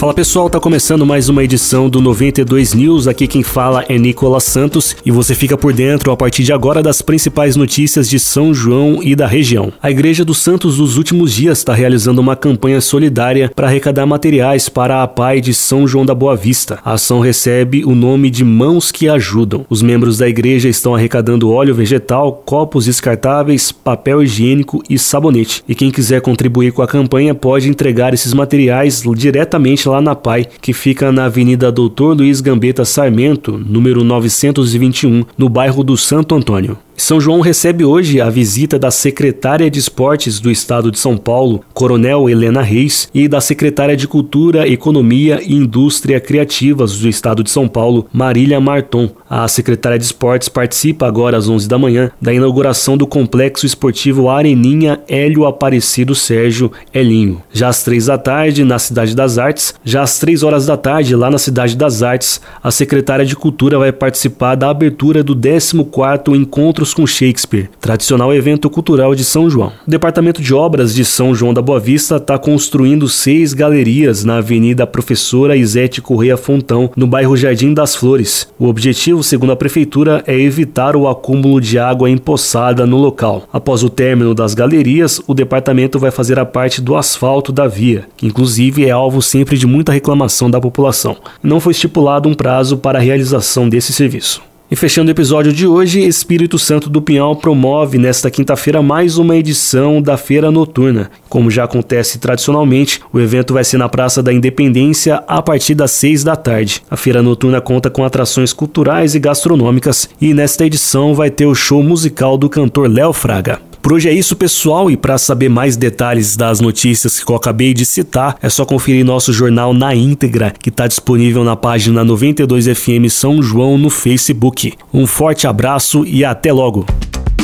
Fala pessoal, tá começando mais uma edição do 92 News. Aqui quem fala é Nicolas Santos e você fica por dentro a partir de agora das principais notícias de São João e da região. A Igreja dos Santos dos últimos dias está realizando uma campanha solidária para arrecadar materiais para a PAI de São João da Boa Vista. A ação recebe o nome de Mãos que Ajudam. Os membros da igreja estão arrecadando óleo vegetal, copos descartáveis, papel higiênico e sabonete. E quem quiser contribuir com a campanha pode entregar esses materiais diretamente lá na PAI, que fica na Avenida Doutor Luiz Gambetta Sarmento, número 921, no bairro do Santo Antônio. São João recebe hoje a visita da secretária de Esportes do Estado de São Paulo, Coronel Helena Reis, e da secretária de Cultura, Economia e Indústria Criativas do Estado de São Paulo, Marília Marton. A secretária de Esportes participa agora às 11 da manhã da inauguração do Complexo Esportivo Areninha Hélio Aparecido Sérgio Elinho. Já às três da tarde, na Cidade das Artes, já às três horas da tarde, lá na Cidade das Artes, a secretária de Cultura vai participar da abertura do 14º Encontro com Shakespeare, tradicional evento cultural de São João. O Departamento de Obras de São João da Boa Vista está construindo seis galerias na Avenida Professora Isete Correia Fontão, no bairro Jardim das Flores. O objetivo, segundo a Prefeitura, é evitar o acúmulo de água empoçada no local. Após o término das galerias, o departamento vai fazer a parte do asfalto da via, que inclusive é alvo sempre de muita reclamação da população. Não foi estipulado um prazo para a realização desse serviço. E fechando o episódio de hoje, Espírito Santo do Pinhal promove nesta quinta-feira mais uma edição da Feira Noturna. Como já acontece tradicionalmente, o evento vai ser na Praça da Independência a partir das seis da tarde. A Feira Noturna conta com atrações culturais e gastronômicas e nesta edição vai ter o show musical do cantor Léo Fraga. Por hoje é isso, pessoal, e para saber mais detalhes das notícias que eu acabei de citar, é só conferir nosso jornal na íntegra, que está disponível na página 92FM São João no Facebook. Um forte abraço e até logo!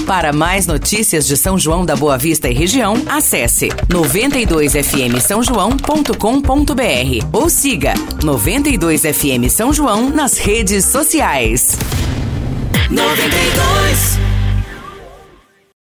Para mais notícias de São João da Boa Vista e região, acesse 92fm São João.com.br ou siga 92fm São João nas redes sociais. 92